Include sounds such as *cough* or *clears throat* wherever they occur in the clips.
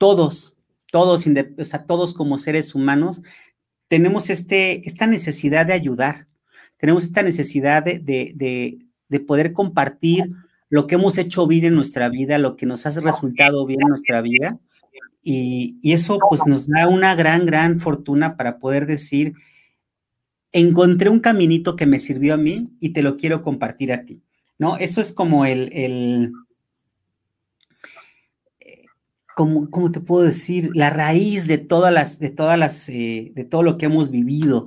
todos, todos, o sea, todos como seres humanos, tenemos este, esta necesidad de ayudar, tenemos esta necesidad de, poder compartir lo que hemos hecho bien en nuestra vida, lo que nos ha resultado bien en nuestra vida. Y, y, eso pues nos da una gran, gran fortuna para poder decir, encontré un caminito que me sirvió a mí y te lo quiero compartir a ti, ¿no? Eso es como el, el ¿cómo, te puedo decir? La raíz de todas las, de todas las, eh, de todo lo que hemos vivido.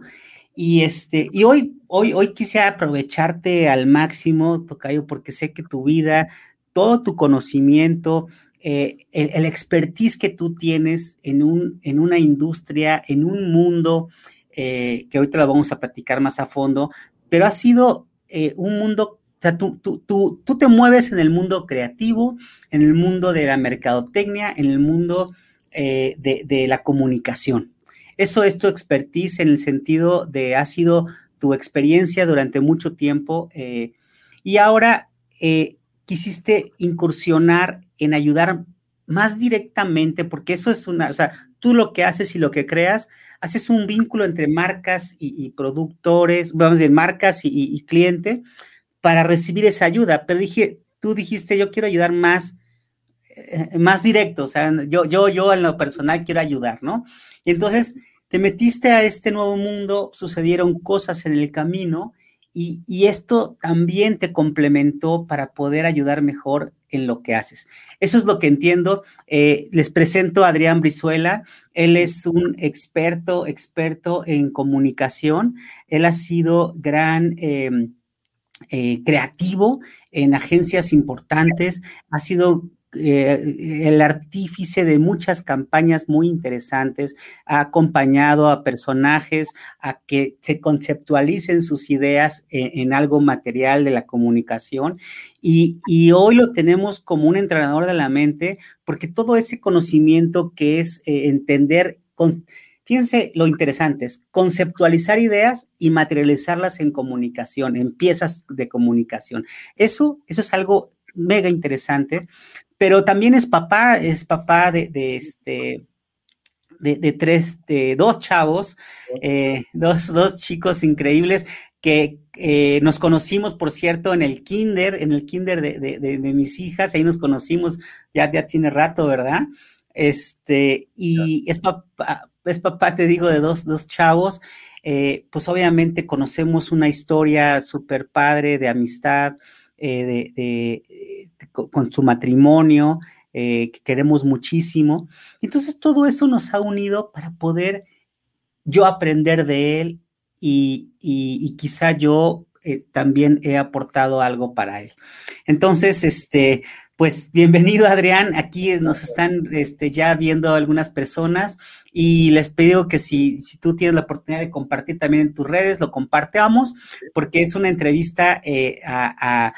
Y este, y hoy, hoy, hoy quisiera aprovecharte al máximo, Tocayo, porque sé que tu vida, todo tu conocimiento, eh, el, expertise que tú tienes en, un, en una industria, en un mundo, eh, que ahorita lo vamos a platicar más a fondo, pero ha sido un mundo sea, tú, tú, tú, tú, te mueves en el mundo creativo, en el mundo de la mercadotecnia, en el mundo eh, de, la comunicación. Eso es tu expertise en el sentido de ha sido tu experiencia durante mucho tiempo eh, y ahora eh, quisiste incursionar en ayudar más directamente, porque eso es una, o sea, tú lo que haces y lo que creas, haces un vínculo entre marcas y, productores, vamos a decir, marcas y, y cliente, para recibir esa ayuda, pero dije, tú dijiste, yo quiero ayudar más, eh, más directo, o sea, yo, yo, yo en lo personal quiero ayudar, ¿no? Y entonces te metiste a este nuevo mundo, sucedieron cosas en el camino y, esto también te complementó para poder ayudar mejor en lo que haces. Eso es lo que entiendo. Eh, les presento a Adrián Brizuela. Él es un experto, experto en comunicación. Él ha sido gran... Em, eh, creativo en agencias importantes, ha sido eh, el artífice de muchas campañas muy interesantes, ha acompañado a personajes a que se conceptualicen sus ideas en, algo material de la comunicación. Y, hoy lo tenemos como un entrenador de la mente porque todo ese conocimiento que es eh, entender... Con, Fíjense lo interesante es conceptualizar ideas y materializarlas en comunicación, en piezas de comunicación. Eso, eso es algo mega interesante, pero también es papá, es papá de, este, de, tres, de dos chavos, eh, dos, dos, chicos increíbles que eh, nos conocimos, por cierto, en el kinder, en el kinder de, mis hijas, ahí nos conocimos, ya, ya tiene rato, ¿verdad? Este, y es papá, es papá, te digo, de dos, dos chavos, eh, pues obviamente conocemos una historia súper padre de amistad, eh, de, con su matrimonio, eh, que queremos muchísimo. Entonces todo eso nos ha unido para poder yo aprender de él y, y quizá yo también he aportado algo para él. Entonces, este, pues bienvenido Adrián, aquí nos están este, ya viendo algunas personas y les pido que si, si, tú tienes la oportunidad de compartir también en tus redes, lo compartamos porque es una entrevista eh, a,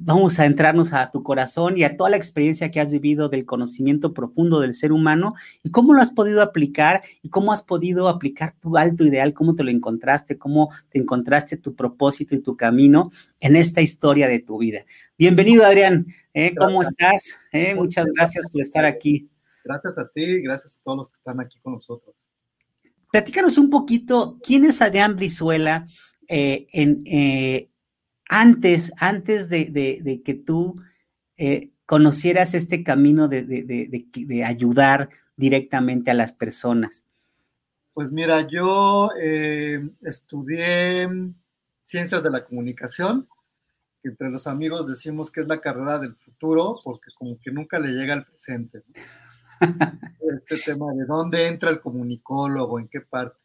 vamos a entrarnos a tu corazón y a toda la experiencia que has vivido del conocimiento profundo del ser humano y cómo lo has podido aplicar y cómo has podido aplicar tu alto ideal, cómo te lo encontraste, cómo te encontraste tu propósito y tu camino en esta historia de tu vida. Bienvenido, Adrián. ¿eh? ¿Cómo estás? ¿Eh? Muchas gracias por estar aquí. Gracias a ti, gracias a todos los que están aquí con nosotros. Platícanos un poquito, ¿quién es Adrián Brizuela eh, en, antes, antes de, que tú eh, conocieras este camino de, ayudar directamente a las personas? Pues mira, yo eh, estudié ciencias de la comunicación, que entre los amigos decimos que es la carrera del futuro, porque como que nunca le llega al presente. *laughs* este tema de dónde entra el comunicólogo, en qué parte.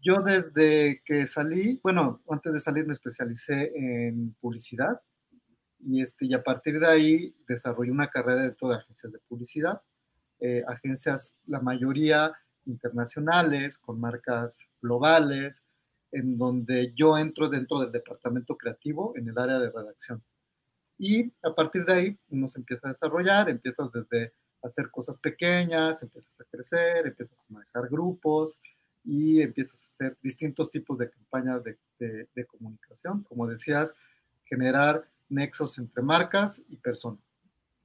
Yo desde que salí, bueno, antes de salir me especialicé en publicidad y, este, y a partir de ahí desarrollé una carrera dentro de agencias de publicidad, eh, agencias, la mayoría internacionales, con marcas globales, en donde yo entro dentro del departamento creativo en el área de redacción. Y a partir de ahí uno se empieza a desarrollar, empiezas desde hacer cosas pequeñas, empiezas a crecer, empiezas a manejar grupos, y empiezas a hacer distintos tipos de campañas de, de, comunicación. Como decías, generar nexos entre marcas y personas.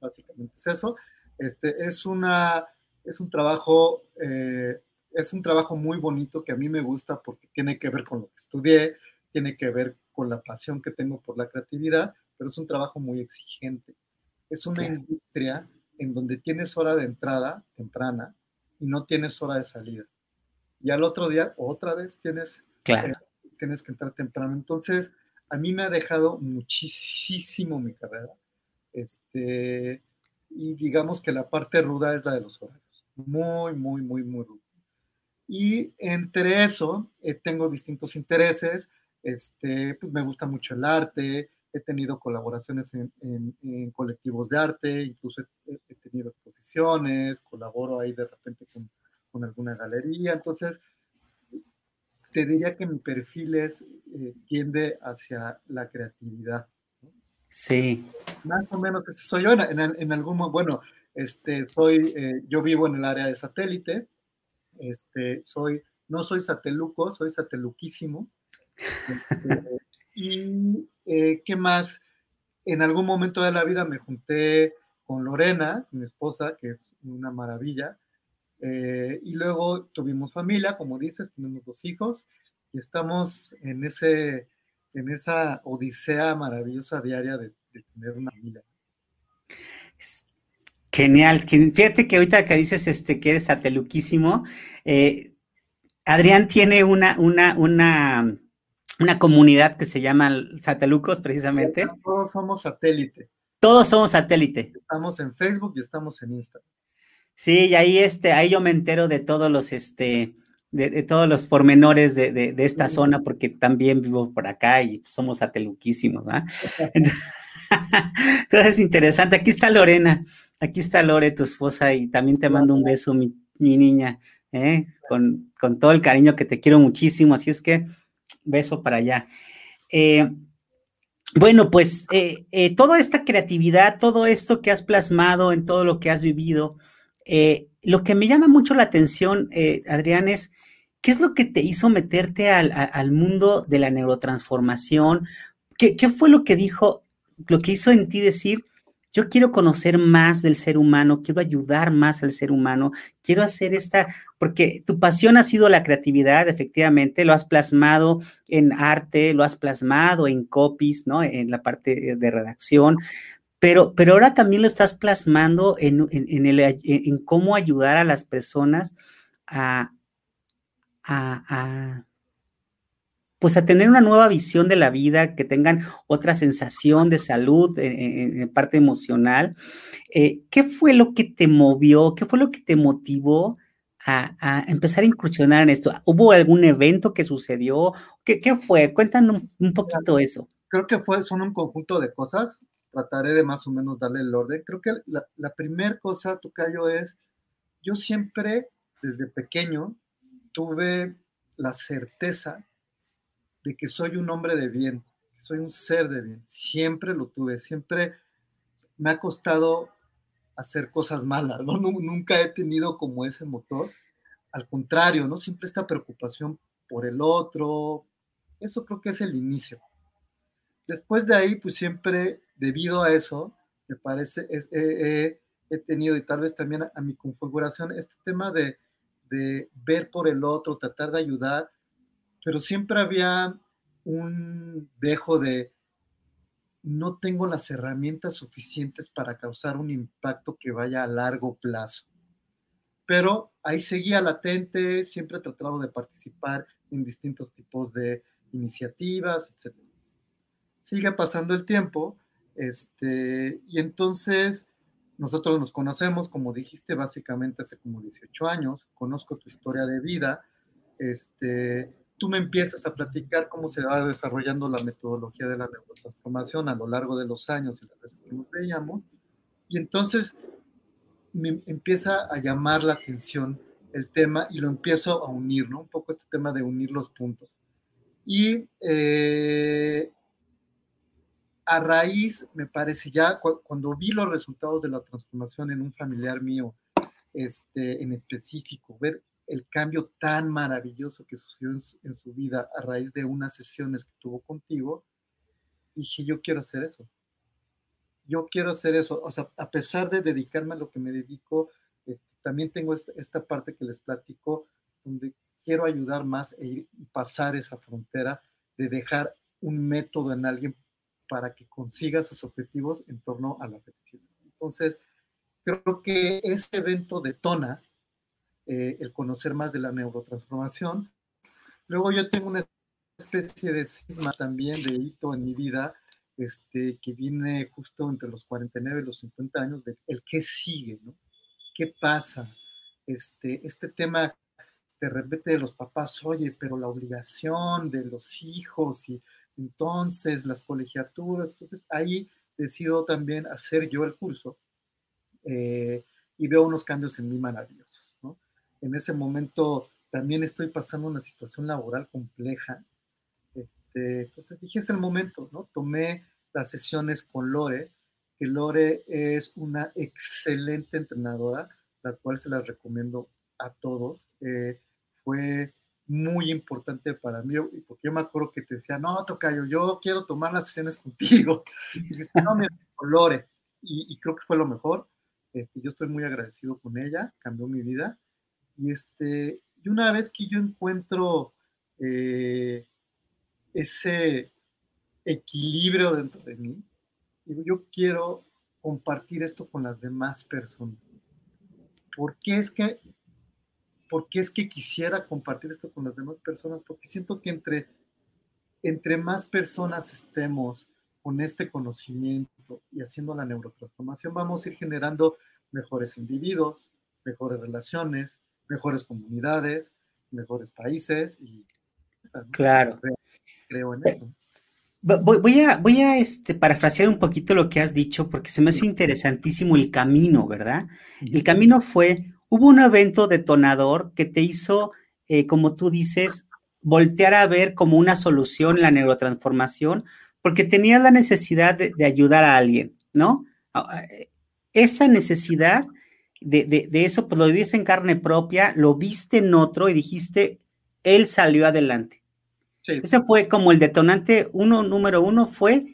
Básicamente es eso. Este, es, una, es un trabajo... Eh, es un trabajo muy bonito que a mí me gusta porque tiene que ver con lo que estudié, tiene que ver con la pasión que tengo por la creatividad, pero es un trabajo muy exigente. Es una industria en donde tienes hora de entrada temprana y no tienes hora de salida y al otro día otra vez tienes, claro. tienes que entrar temprano. Entonces, a mí me ha dejado muchísimo mi carrera. Este, y digamos que la parte ruda es la de los horarios. Muy, muy, muy, muy ruda. Y entre eso, eh, tengo distintos intereses. Este, pues me gusta mucho el arte, he tenido colaboraciones en, en, colectivos de arte, incluso he, he, tenido exposiciones, colaboro ahí de repente con, con alguna galería. Entonces, te diría que mi perfil es, eh, tiende hacia la creatividad. Sí. Más o menos soy yo en, en, algún bueno, este, soy, eh, yo vivo en el área de satélite, este, soy, no soy sateluco, soy sateluquísimo. Este, *laughs* y eh, qué más, en algún momento de la vida me junté con Lorena, mi esposa, que es una maravilla, eh, y luego tuvimos familia, como dices, tenemos dos hijos y estamos en, ese, en esa odisea maravillosa diaria de, tener una familia. Genial. Fíjate que ahorita que dices este, que eres sateluquísimo, eh, Adrián tiene una, una, una, una comunidad que se llama Satelucos, precisamente. Todos somos satélite. Todos somos satélite. Estamos en Facebook y estamos en Instagram. Sí, y ahí, este, ahí yo me entero de todos los, este, de, todos los pormenores de, de, esta zona, porque también vivo por acá y somos ateluquísimos, ¿ah? *laughs* Entonces, *laughs* es interesante. Aquí está Lorena, aquí está Lore, tu esposa, y también te mando un beso, mi, niña, ¿eh? con, con, todo el cariño que te quiero muchísimo. Así es que, beso para allá. Eh, bueno, pues eh, toda esta creatividad, todo esto que has plasmado en todo lo que has vivido, eh, lo que me llama mucho la atención, eh, Adrián, es qué es lo que te hizo meterte al, mundo de la neurotransformación. ¿Qué, fue lo que dijo, lo que hizo en ti decir, yo quiero conocer más del ser humano, quiero ayudar más al ser humano, quiero hacer esta, porque tu pasión ha sido la creatividad, efectivamente, lo has plasmado en arte, lo has plasmado en copies, ¿no? En la parte de redacción, pero, pero ahora también lo estás plasmando en, en, cómo ayudar a las personas a, pues a tener una nueva visión de la vida, que tengan otra sensación de salud en, parte emocional. Eh, ¿Qué fue lo que te movió? ¿Qué fue lo que te motivó a, empezar a incursionar en esto? ¿Hubo algún evento que sucedió? ¿Qué, fue? Cuéntanos un, poquito eso. Creo que fue, son un conjunto de cosas trataré de más o menos darle el orden. Creo que la, la primera cosa, Tocayo, es, yo siempre, desde pequeño, tuve la certeza de que soy un hombre de bien, soy un ser de bien, siempre lo tuve, siempre me ha costado hacer cosas malas, ¿no? Nunca he tenido como ese motor, al contrario, ¿no? Siempre esta preocupación por el otro, eso creo que es el inicio. Después de ahí, pues siempre, debido a eso, me parece, es, he tenido, y tal vez también a, mi configuración, este tema de, de ver por el otro, tratar de ayudar, pero siempre había un dejo de no tengo las herramientas suficientes para causar un impacto que vaya a largo plazo. Pero ahí seguía latente, siempre he tratado de participar en distintos tipos de iniciativas, etc. Sigue pasando el tiempo, este, y entonces nosotros nos conocemos, como dijiste, básicamente hace como 18 años, conozco tu historia de vida, este, tú me empiezas a platicar cómo se va desarrollando la metodología de la neurotransformación a lo largo de los años y las veces que nos veíamos, y entonces me empieza a llamar la atención el tema y lo empiezo a unir, ¿no? Un poco este tema de unir los puntos. Y eh, a raíz, me parece ya, cuando vi los resultados de la transformación en un familiar mío, este, en específico, ver el cambio tan maravilloso que sucedió en su, vida a raíz de unas sesiones que tuvo contigo, dije, yo quiero hacer eso. Yo quiero hacer eso. O sea, a pesar de dedicarme a lo que me dedico, este, también tengo esta, parte que les platico, donde quiero ayudar más e ir y pasar esa frontera de dejar un método en alguien para que consiga sus objetivos en torno a la felicidad. Entonces, creo que este evento detona eh, el conocer más de la neurotransformación. Luego yo tengo una especie de cisma también, de hito en mi vida, este, que viene justo entre los 49 y los 50 años, de el qué sigue, ¿no? ¿Qué pasa? Este, este tema de repente de los papás, oye, pero la obligación de los hijos y entonces las colegiaturas, entonces ahí decido también hacer yo el curso eh, y veo unos cambios en mí maravillosos en ese momento también estoy pasando una situación laboral compleja. Este, entonces dije, es el momento, ¿no? Tomé las sesiones con Lore, que Lore es una excelente entrenadora, la cual se las recomiendo a todos. Eh, fue muy importante para mí, porque yo me acuerdo que te decía, no, Tocayo, yo quiero tomar las sesiones contigo. Y dijiste, no, me con Lore. Y, creo que fue lo mejor. Este, yo estoy muy agradecido con ella, cambió mi vida. Y, este, y una vez que yo encuentro eh, ese equilibrio dentro de mí, digo, yo quiero compartir esto con las demás personas. ¿Por qué es que, por es que quisiera compartir esto con las demás personas? Porque siento que entre, entre más personas estemos con este conocimiento y haciendo la neurotransformación, vamos a ir generando mejores individuos, mejores relaciones, mejores comunidades, mejores países y claro. Creo, en eso. Voy, a, voy a este, parafrasear un poquito lo que has dicho porque se me hace interesantísimo el camino, ¿verdad? El camino fue, hubo un evento detonador que te hizo, eh, como tú dices, voltear a ver como una solución la neurotransformación porque tenías la necesidad de, de ayudar a alguien, ¿no? Ah, eh, esa necesidad de, eso, pues lo viviste en carne propia, lo viste en otro y dijiste, él salió adelante. Ese fue como el detonante uno, número uno, fue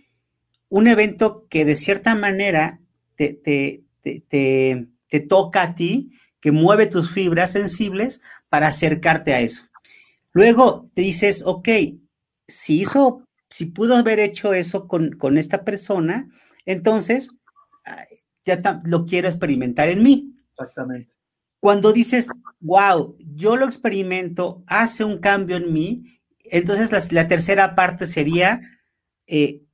un evento que de cierta manera te, te, te, te, toca a ti, que mueve tus fibras sensibles para acercarte a eso. Luego te dices, ok, si hizo, si pudo haber hecho eso con, con esta persona, entonces ya lo quiero experimentar en mí. Exactamente. Cuando dices, wow, yo lo experimento, hace un cambio en mí, entonces la, tercera parte sería, eh,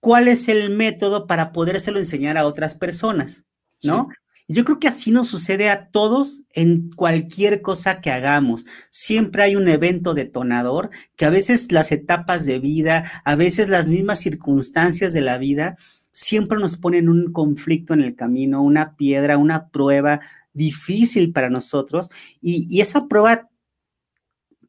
¿cuál es el método para podérselo enseñar a otras personas? ¿No? Yo creo que así nos sucede a todos en cualquier cosa que hagamos. Siempre hay un evento detonador que a veces las etapas de vida, a veces las mismas circunstancias de la vida siempre nos ponen un conflicto en el camino, una piedra, una prueba difícil para nosotros y, esa prueba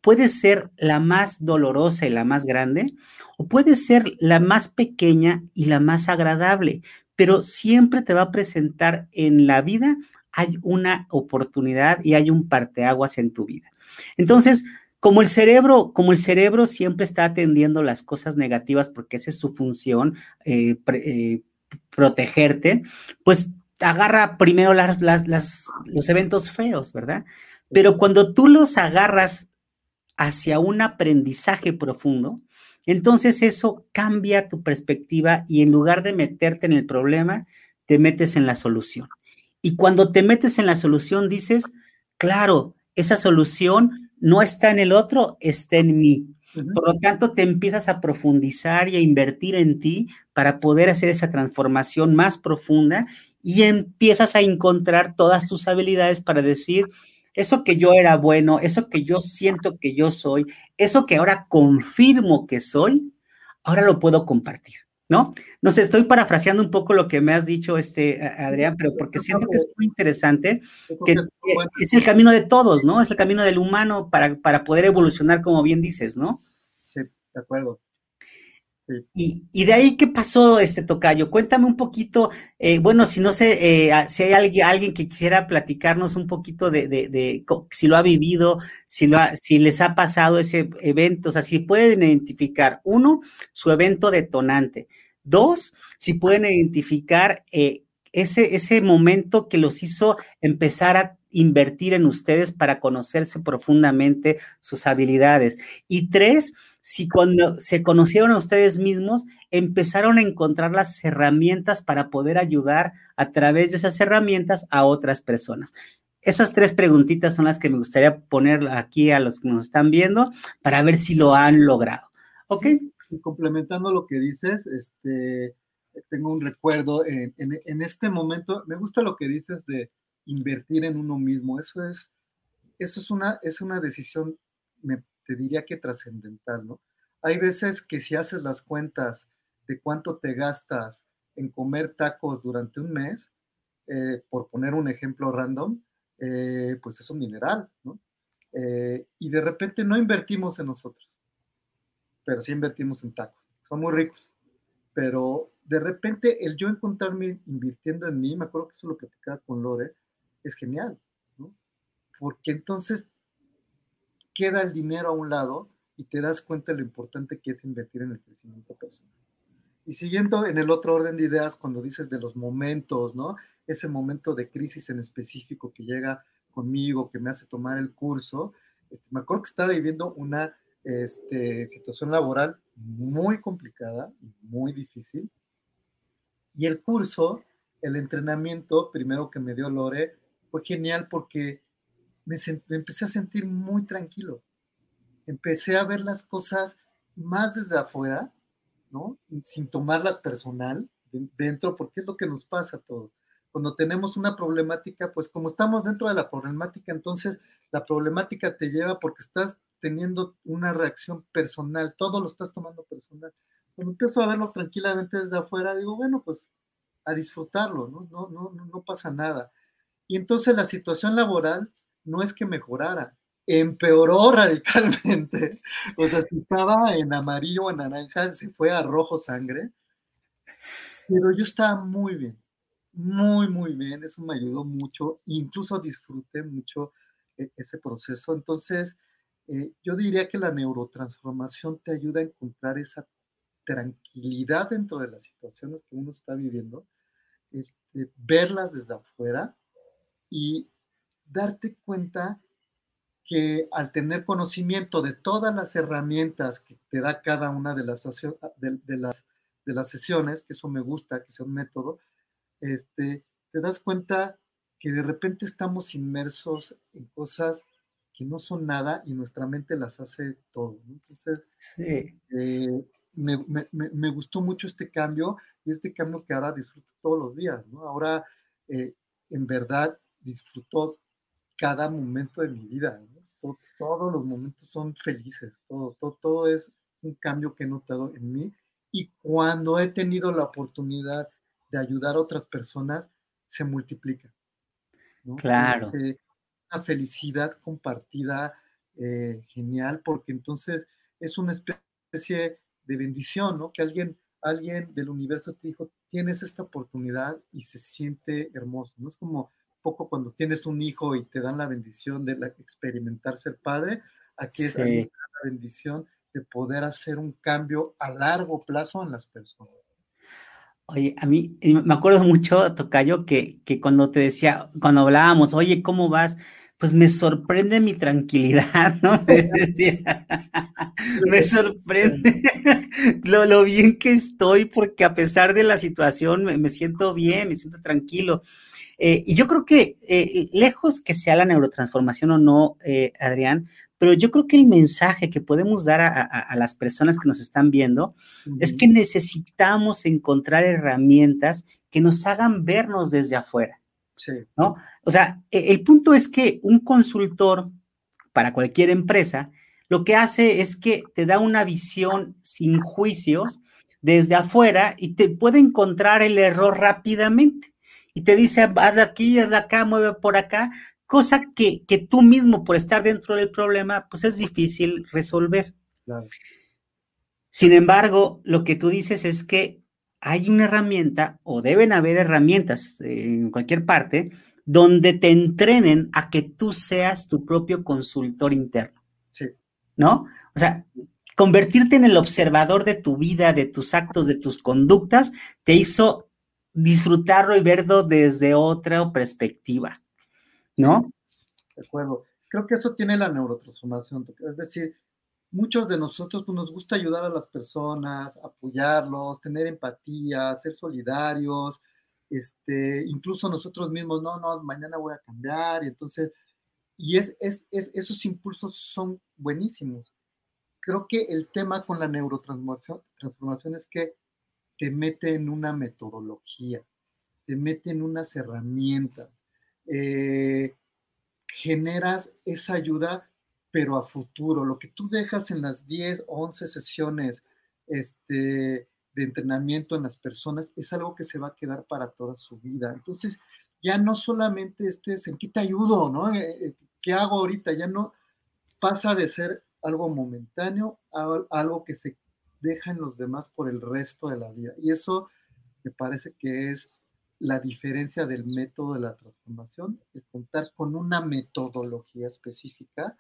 puede ser la más dolorosa y la más grande, o puede ser la más pequeña y la más agradable, pero siempre te va a presentar en la vida, hay una oportunidad y hay un parteaguas en tu vida. Entonces, como el cerebro, como el cerebro siempre está atendiendo las cosas negativas porque esa es su función, eh, eh, protegerte, pues agarra primero los eventos feos, ¿verdad? Pero cuando tú los agarras hacia un aprendizaje profundo, entonces eso cambia tu perspectiva y en lugar de meterte en el problema, te metes en la solución. Y cuando te metes en la solución, dices, claro, esa solución no está en el otro, está en mí. Por lo tanto, te empiezas a profundizar y a invertir en ti para poder hacer esa transformación más profunda y empiezas a encontrar todas tus habilidades para decir, eso que yo era bueno, eso que yo siento que yo soy, eso que ahora confirmo que soy, ahora lo puedo compartir, ¿no? No sé, estoy parafraseando un poco lo que me has dicho, este, Adrián, pero porque siento que es muy interesante, que es el camino de todos, ¿no? Es el camino del humano para, para poder evolucionar, como bien dices, ¿no? Sí, de acuerdo. Y, de ahí, ¿qué pasó, este Tocayo? Cuéntame un poquito, eh, bueno, si no sé, eh, si hay alguien, alguien, que quisiera platicarnos un poquito de, si lo ha vivido, si, lo si les ha pasado ese evento, o sea, si pueden identificar, uno, su evento detonante, dos, si pueden identificar eh, ese, ese momento que los hizo empezar a invertir en ustedes para conocerse profundamente sus habilidades. Y tres, si cuando se conocieron a ustedes mismos, empezaron a encontrar las herramientas para poder ayudar a través de esas herramientas a otras personas. Esas tres preguntitas son las que me gustaría poner aquí a los que nos están viendo para ver si lo han logrado. ¿Ok? complementando lo que dices, este, tengo un recuerdo en, en, este momento, me gusta lo que dices de invertir en uno mismo. Eso es, eso es, una, es una decisión, me te diría que trascendental, ¿no? Hay veces que si haces las cuentas de cuánto te gastas en comer tacos durante un mes, eh, por poner un ejemplo random, eh, pues es un mineral, ¿no? Eh, y de repente no invertimos en nosotros, pero sí invertimos en tacos. Son muy ricos, pero de repente el yo encontrarme invirtiendo en mí, me acuerdo que eso es lo que te queda con Lore, es genial, ¿no? Porque entonces queda el dinero a un lado y te das cuenta de lo importante que es invertir en el crecimiento personal. Y siguiendo en el otro orden de ideas, cuando dices de los momentos, ¿no? Ese momento de crisis en específico que llega conmigo, que me hace tomar el curso, este, me acuerdo que estaba viviendo una este, situación laboral muy complicada, muy difícil. Y el curso, el entrenamiento, primero que me dio Lore, fue genial porque me, empecé a sentir muy tranquilo. Empecé a ver las cosas más desde afuera, ¿no? Sin tomarlas personal dentro, porque es lo que nos pasa a todos. Cuando tenemos una problemática, pues como estamos dentro de la problemática, entonces la problemática te lleva porque estás teniendo una reacción personal, todo lo estás tomando personal. Cuando empiezo a verlo tranquilamente desde afuera, digo, bueno, pues a disfrutarlo, ¿no? No, no, no, no pasa nada. Y entonces la situación laboral no es que mejorara, empeoró *laughs* radicalmente. O sea, si estaba en amarillo o en naranja, se fue a rojo sangre. Pero yo estaba muy bien, muy, muy bien. Eso me ayudó mucho. Incluso disfruté mucho e, ese proceso. Entonces, eh, yo diría que la neurotransformación te ayuda a encontrar esa tranquilidad dentro de las situaciones que uno está viviendo, este, verlas desde afuera y darte cuenta que al tener conocimiento de todas las herramientas que te da cada una de las, de, las, de las sesiones, que eso me gusta, que sea un método, este, te das cuenta que de repente estamos inmersos en cosas que no son nada y nuestra mente las hace todo. Entonces, eh, me, gustó mucho este cambio y este cambio que ahora disfruto todos los días. ¿no? Ahora, eh, en verdad, disfruto cada momento de mi vida. todos los momentos son felices, todo, todo, todo es un cambio que he notado en mí. Y cuando he tenido la oportunidad de ayudar a otras personas, se multiplica. Claro. una felicidad compartida eh, genial, porque entonces es una especie de bendición, ¿no? Que alguien, alguien del universo te dijo, tienes esta oportunidad y se siente hermoso, ¿no? Es como poco cuando tienes un hijo y te dan la bendición de experimentar ser padre, aquí es la bendición de poder hacer un cambio a largo plazo en las personas. Oye, a mí me acuerdo mucho, Tocayo, que, que cuando te decía, cuando hablábamos, oye, ¿cómo vas? Pues me sorprende mi tranquilidad, *laughs* ¿no? Me, decía, me sorprende lo, lo, bien que estoy, porque a pesar de la situación me, me siento bien, me siento tranquilo. Eh, y yo creo que, eh, lejos que sea la neurotransformación o no, eh, Adrián, pero yo creo que el mensaje que podemos dar a, las personas que nos están viendo es que necesitamos encontrar herramientas que nos hagan vernos desde afuera. Sí. ¿no? O sea, e, el punto es que un consultor para cualquier empresa lo que hace es que te da una visión sin juicios desde afuera y te puede encontrar el error rápidamente y te dice, haz de aquí, haz de acá, mueve por acá, cosa que, tú mismo, por estar dentro del problema, pues es difícil resolver. Sin embargo, lo que tú dices es que hay una herramienta, o deben haber herramientas en cualquier parte, donde te entrenen a que tú seas tu propio consultor interno. Sí. ¿No? O sea, convertirte en el observador de tu vida, de tus actos, de tus conductas, te hizo disfrutarlo y verlo desde otra perspectiva, ¿no? De acuerdo. Creo que eso tiene la neurotransformación. Es decir, muchos de nosotros pues, nos gusta ayudar a las personas, apoyarlos, tener empatía, ser solidarios, este, incluso nosotros mismos, no, no, mañana voy a cambiar, y entonces, y es, es, esos impulsos son buenísimos. Creo que el tema con la neurotransformación transformación es que te mete en una metodología, te mete en unas herramientas, eh, generas esa ayuda, pero a futuro. Lo que tú dejas en las 10 o 11 sesiones este, de entrenamiento en las personas es algo que se va a quedar para toda su vida. Entonces, ya no solamente estés en qué te ayudo, ¿no? Eh, eh, ¿Qué hago ahorita? Ya no pasa de ser algo momentáneo a algo que se dejan los demás por el resto de la vida. Y eso me parece que es la diferencia del método de la transformación, el contar con una metodología específica.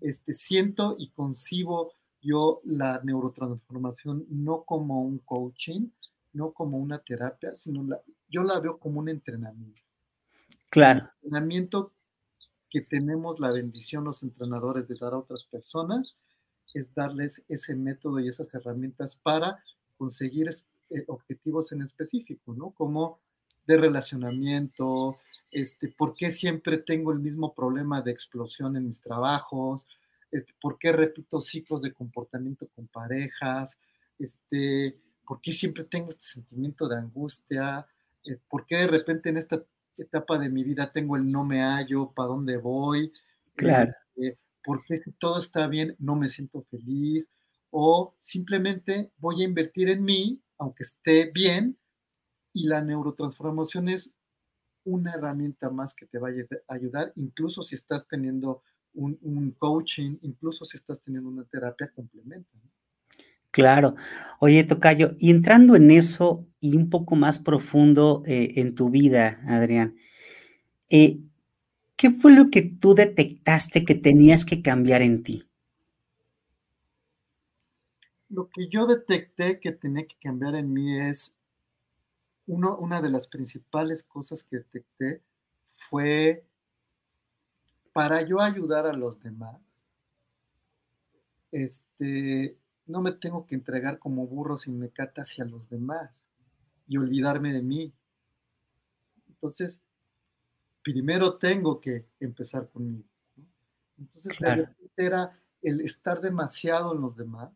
Este, siento y concibo yo la neurotransformación no como un coaching, no como una terapia, sino la, yo la veo como un entrenamiento. Claro. Un entrenamiento que tenemos la bendición los entrenadores de dar a otras personas es darles ese método y esas herramientas para conseguir eh, objetivos en específico, ¿no? Como de relacionamiento, este, por qué siempre tengo el mismo problema de explosión en mis trabajos, este, por qué repito ciclos de comportamiento con parejas, este, por qué siempre tengo este sentimiento de angustia, eh, por qué de repente en esta etapa de mi vida tengo el no me hallo, para dónde voy. Claro. Eh, porque si todo está bien no me siento feliz o simplemente voy a invertir en mí, aunque esté bien, y la neurotransformación es una herramienta más que te va a ayudar, incluso si estás teniendo un, coaching, incluso si estás teniendo una terapia complementa. Claro. Oye, Tocayo, y entrando en eso y un poco más profundo eh, en tu vida, Adrián, eh, ¿qué fue lo que tú detectaste que tenías que cambiar en ti? Lo que yo detecté que tenía que cambiar en mí es, una de las principales cosas que detecté fue para yo ayudar a los demás, este, no me tengo que entregar como burro sin mecata hacia los demás y olvidarme de mí. Entonces, primero tengo que empezar conmigo. Entonces, era el estar demasiado en los demás,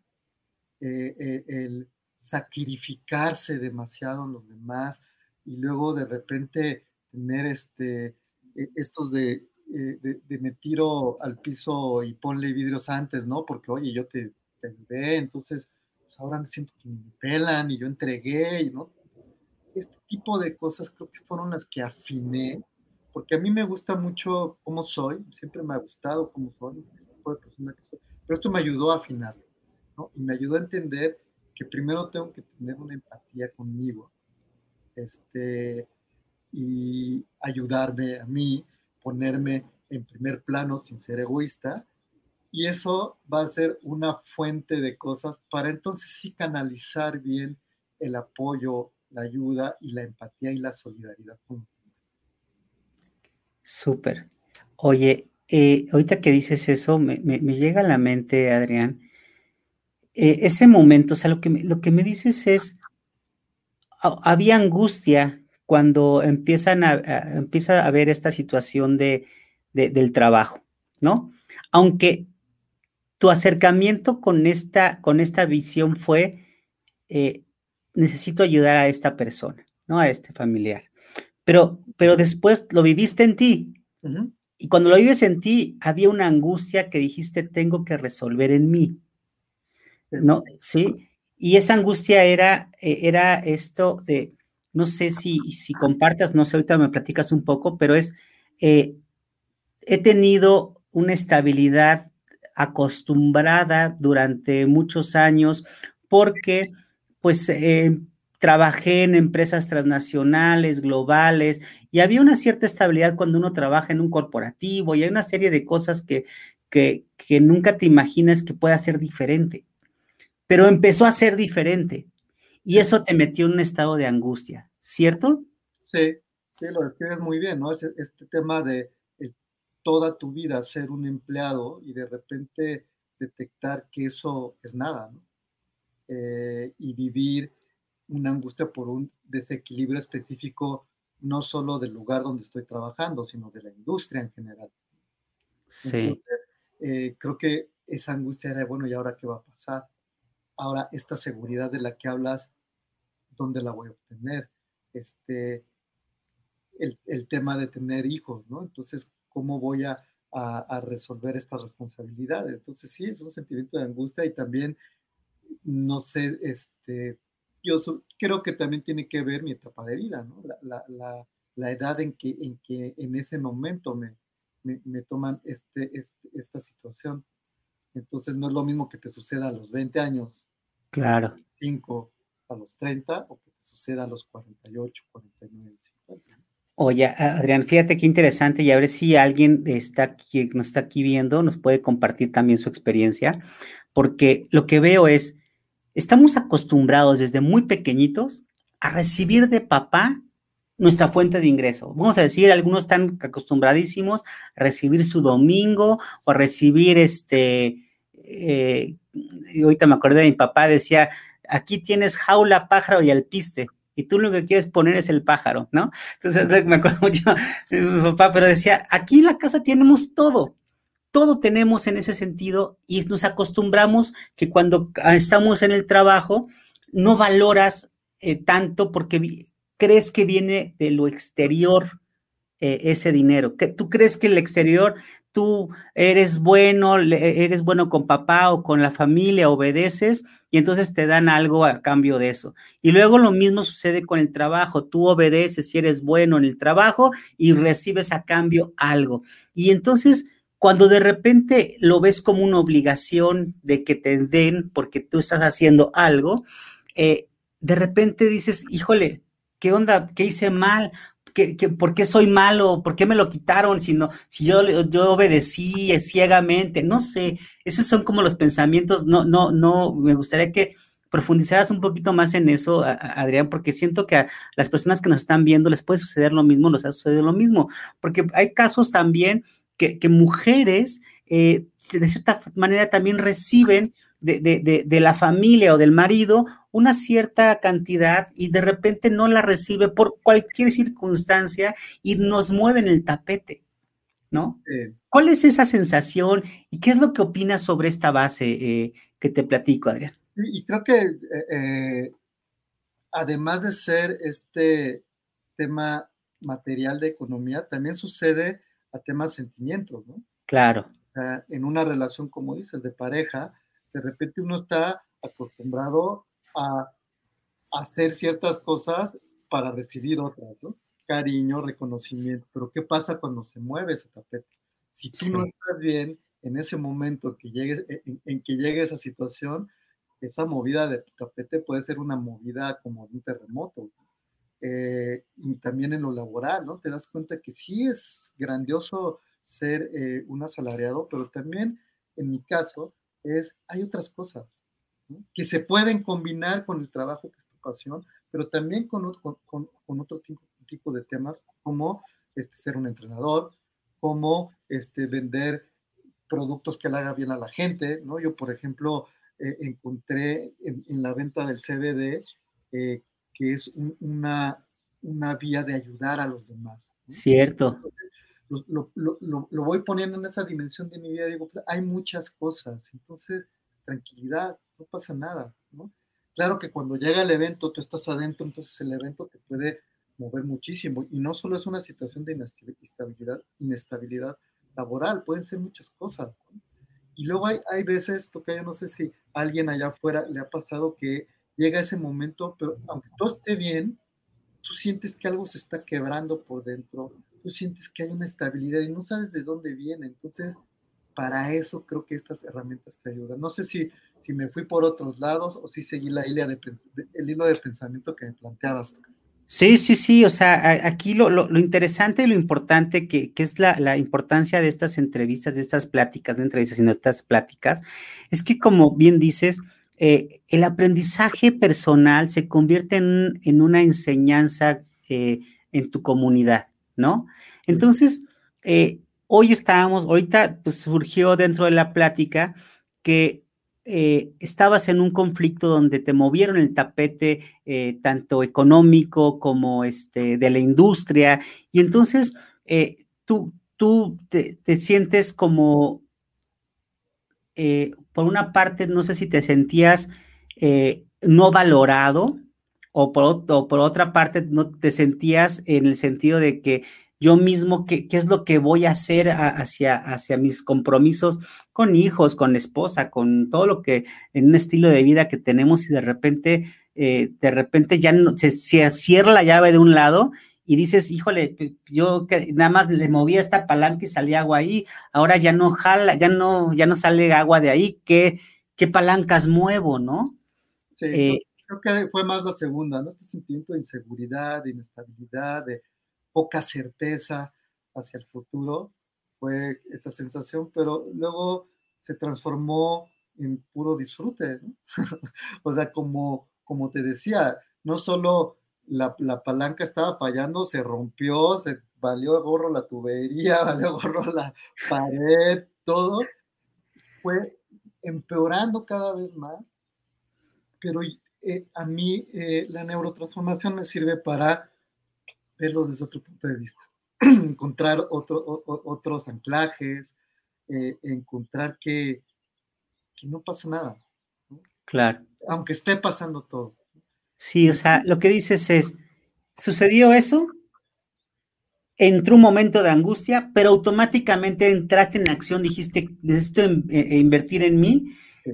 eh, eh, el sacrificarse demasiado en los demás y luego de repente tener este, e, estos de, eh, de, me tiro al piso y ponle vidrios antes, ¿no? Porque, oye, yo te, te ayudé, entonces, pues ahora me siento que me pelan y yo entregué, ¿no? Este tipo de cosas creo que fueron las que afiné porque a mí me gusta mucho cómo soy, siempre me ha gustado cómo soy, persona que soy. Pero esto me ayudó a afinarlo, ¿no? Y me ayudó a entender que primero tengo que tener una empatía conmigo, este, y ayudarme a mí, ponerme en primer plano sin ser egoísta, y eso va a ser una fuente de cosas para entonces sí canalizar bien el apoyo, la ayuda y la empatía y la solidaridad con. Súper. Oye, eh, ahorita que dices eso, me, llega a la mente, Adrián, eh, ese momento, o sea, lo que, me, lo que me dices es, había angustia cuando empiezan a, empieza a haber esta situación de, del trabajo, ¿no? Aunque tu acercamiento con esta, con esta visión fue, eh, necesito ayudar a esta persona, ¿no? A este familiar. Pero, pero después lo viviste en ti. Y cuando lo vives en ti, había una angustia que dijiste, tengo que resolver en mí. ¿No? Sí. Y esa angustia era, eh, era esto de, no sé si, si compartas, no sé, ahorita me platicas un poco, pero es, eh, he tenido una estabilidad acostumbrada durante muchos años porque pues eh, trabajé en empresas transnacionales, globales, y había una cierta estabilidad cuando uno trabaja en un corporativo y hay una serie de cosas que, que, que nunca te imaginas que pueda ser diferente. Pero empezó a ser diferente y eso te metió en un estado de angustia, ¿cierto? Sí, sí, lo describes muy bien, ¿no? Este, este tema de toda tu vida ser un empleado y de repente detectar que eso es nada. Eh, y vivir una angustia por un desequilibrio específico, no solo del lugar donde estoy trabajando, sino de la industria en general. Sí. Eh, creo que esa angustia era, bueno, ¿y ahora qué va a pasar? Ahora, esta seguridad de la que hablas, ¿dónde la voy a obtener? Este, el, el tema de tener hijos, ¿no? Entonces, ¿cómo voy a, a, resolver estas responsabilidades? Entonces, sí, es un sentimiento de angustia y también, no sé, este, yo creo que también tiene que ver mi etapa de vida, ¿no? La, la, la, edad en que, en que en ese momento me, me, me toman este, este, esta situación. Entonces, no es lo mismo que te suceda a los 20 años. Claro. A los 5, a los 30, o que te suceda a los 48, 49, 50. Oye, Adrián, fíjate qué interesante y a ver si alguien está aquí, nos está aquí viendo nos puede compartir también su experiencia, porque lo que veo es, estamos acostumbrados desde muy pequeñitos a recibir de papá nuestra fuente de ingreso. Vamos a decir, algunos están acostumbradísimos a recibir su domingo o a recibir este, eh, ahorita me acordé de mi papá, decía, aquí tienes jaula, pájaro y alpiste y tú lo que quieres poner es el pájaro, ¿no? Entonces *laughs* me acuerdo mucho de mi papá, pero decía, aquí en la casa tenemos todo, todo tenemos en ese sentido y nos acostumbramos que cuando estamos en el trabajo no valoras eh, tanto porque crees que viene de lo exterior eh, ese dinero. Que tú crees que el exterior, tú eres bueno, eres bueno con papá o con la familia, obedeces y entonces te dan algo a cambio de eso. Y luego lo mismo sucede con el trabajo. Tú obedeces si eres bueno en el trabajo y recibes a cambio algo. Y entonces cuando de repente lo ves como una obligación de que te den porque tú estás haciendo algo, eh, de repente dices, híjole, ¿qué onda? ¿Qué hice mal? por qué soy malo? ¿Por qué me lo quitaron? Si, si yo, yo obedecí ciegamente, no sé, esos son como los pensamientos, no, no, no, me gustaría que profundizaras un poquito más en eso, Adrián, porque siento que a las personas que nos están viendo les puede suceder lo mismo, nos ha sucedido lo mismo, porque hay casos también que, mujeres eh, de cierta manera también reciben de, la familia o del marido una cierta cantidad y de repente no la recibe por cualquier circunstancia y nos mueven el tapete, ¿no? ¿Cuál es esa sensación y qué es lo que opinas sobre esta base eh, que te platico, Adrián? Y creo que eh, además de ser este tema material de economía, también sucede a temas sentimientos, ¿no? Claro. O sea, en una relación, como dices, de pareja, de repente uno está acostumbrado a hacer ciertas cosas para recibir otras, ¿no? Cariño, reconocimiento, pero ¿qué pasa cuando se mueve ese tapete? Si tú no estás bien en ese momento que llegue, en, que llegue esa situación, esa movida de tapete puede ser una movida como de un terremoto. Eh, y también en lo laboral, ¿no? Te das cuenta que sí es grandioso ser eh, un asalariado, pero también en mi caso es, hay otras cosas que se pueden combinar con el trabajo que es tu pasión, pero también con, con, con, otro tipo, tipo, de temas como este, ser un entrenador, como este, vender productos que le haga bien a la gente, ¿no? Yo, por ejemplo, eh, encontré en, la venta del CBD eh, que es una, una vía de ayudar a los demás. Cierto. lo, lo, lo, voy poniendo en esa dimensión de mi vida, digo, pues, hay muchas cosas, entonces, tranquilidad, no pasa nada, ¿no? Claro que cuando llega el evento, tú estás adentro, entonces el evento te puede mover muchísimo. Y no solo es una situación de inestabilidad, inestabilidad laboral, pueden ser muchas cosas. Y luego hay, hay veces, que yo no sé si a alguien allá afuera le ha pasado que llega ese momento, pero aunque todo esté bien, tú sientes que algo se está quebrando por dentro, tú sientes que hay una estabilidad y no sabes de dónde viene. Entonces, para eso creo que estas herramientas te ayudan. No sé si, si me fui por otros lados o si seguí la de, el hilo de pensamiento que me planteabas. Sí, sí, sí, o sea, aquí lo, lo, interesante y lo importante que, que es la, la, importancia de estas entrevistas, de estas pláticas, de entrevistas y de estas pláticas, es que como bien dices, eh, el aprendizaje personal se convierte en, una enseñanza eh, en tu comunidad, ¿no? Entonces, eh, hoy estábamos, ahorita pues, surgió dentro de la plática que estabas en un conflicto donde te movieron el tapete tanto económico como este, de la industria, y entonces tú, tú te, sientes como, por una parte, no sé si te sentías no valorado, o por, o por otra parte, no te sentías en el sentido de que yo mismo qué, qué es lo que voy a hacer hacia, hacia mis compromisos con hijos, con esposa, con todo lo que en un estilo de vida que tenemos y de repente, eh, de repente ya no, se, cierra la llave de un lado y dices, híjole, yo nada más le movía esta palanca y salía agua ahí, ahora ya no jala, ya no, ya no sale agua de ahí, ¿qué, qué palancas muevo, no? Sí, eh, creo que fue más la segunda, ¿no? Este sentimiento de inseguridad, de inestabilidad, de poca certeza hacia el futuro, fue esa sensación, pero luego se transformó en puro disfrute, *laughs* o sea, como, como te decía, no solo la, la, palanca estaba fallando, se rompió, se valió gorro la tubería, *laughs* valió gorro la pared, todo, fue empeorando cada vez más, pero eh, a mí eh, la neurotransformación me sirve para verlo desde otro punto de vista, *clears throat* encontrar otro, otros anclajes, eh, encontrar que, no pasa nada. Claro. Aunque esté pasando todo. Sí, o sea, lo que dices es, sucedió eso, entró un momento de angustia, pero automáticamente entraste en acción, dijiste, necesito eh, invertir en mí,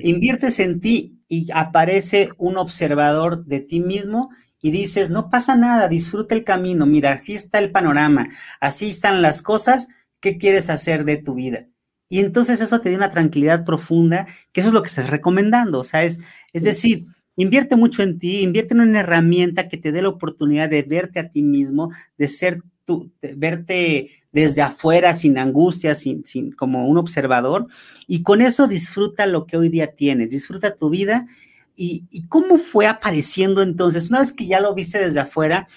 inviertes en ti y aparece un observador de ti mismo y dices, no pasa nada, disfruta el camino, mira, así está el panorama, así están las cosas, ¿qué quieres hacer de tu vida? Y entonces eso te da una tranquilidad profunda, que eso es lo que estás recomendando, o sea, es, es decir, invierte mucho en ti, invierte en una herramienta que te dé la oportunidad de verte a ti mismo, de ser tú, verte desde afuera, sin angustia, sin, sin, como un observador, y con eso disfruta lo que hoy día tienes, disfruta tu vida ¿Y, cómo fue apareciendo entonces? Una vez que ya lo viste desde afuera,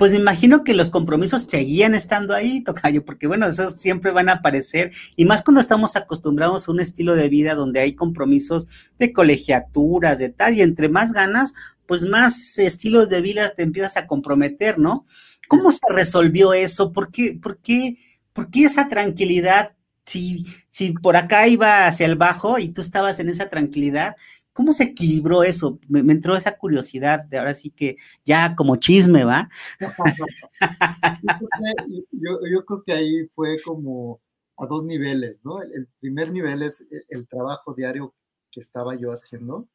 pues me imagino que los compromisos seguían estando ahí, *laughs* Tocayo, porque bueno, esos siempre van a aparecer, y más cuando estamos acostumbrados a un estilo de vida donde hay compromisos de colegiaturas, de tal, y entre más ganas, pues más estilos de vida te empiezas a comprometer, ¿no? ¿Cómo se resolvió eso? ¿Por qué, por qué, por qué esa tranquilidad? Si, si por acá iba hacia el bajo y tú estabas en esa tranquilidad, ¿Cómo se equilibró eso? Me, entró esa curiosidad de ahora sí que ya como chisme, ¿va? *laughs* yo, creo que ahí fue como a dos niveles, ¿no? El, primer nivel es el, trabajo diario que estaba yo haciendo.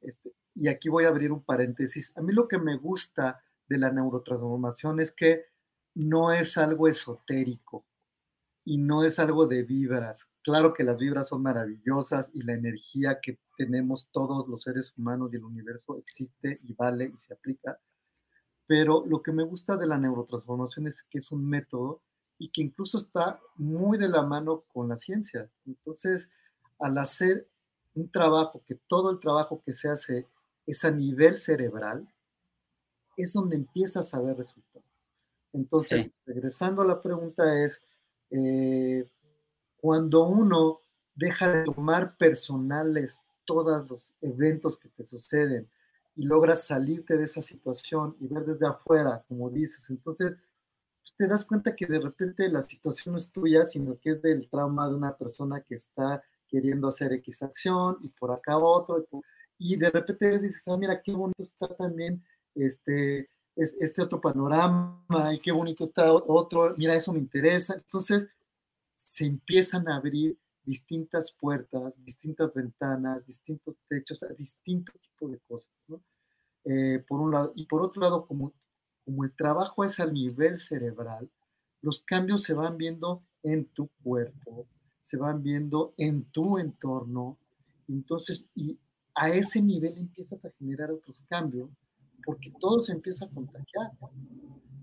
Este, y aquí voy a abrir un paréntesis. A mí lo que me gusta de la neurotransformación es que no es algo esotérico. Y no es algo de vibras. Claro que las vibras son maravillosas y la energía que tenemos todos los seres humanos y el universo existe y vale y se aplica. Pero lo que me gusta de la neurotransformación es que es un método y que incluso está muy de la mano con la ciencia. Entonces, al hacer un trabajo, que todo el trabajo que se hace es a nivel cerebral, es donde empiezas a ver resultados. Entonces, regresando a la pregunta es, eh, cuando uno deja de tomar personales todos los eventos que te suceden y logras salirte de esa situación y ver desde afuera, como dices, entonces pues, te das cuenta que de repente la situación no es tuya, sino que es del trauma de una persona que está queriendo hacer X acción y por acá otro, y, de repente dices, ah, mira, qué bonito está también este, este otro panorama, y qué bonito está otro, mira, eso me interesa. Entonces, se empiezan a abrir distintas puertas, distintas ventanas, distintos techos, a distinto tipo de cosas, eh, por un lado. Y por otro lado, como, como el trabajo es al nivel cerebral, los cambios se van viendo en tu cuerpo, se van viendo en tu entorno. Entonces, y a ese nivel empiezas a generar otros cambios porque todo se empieza a contagiar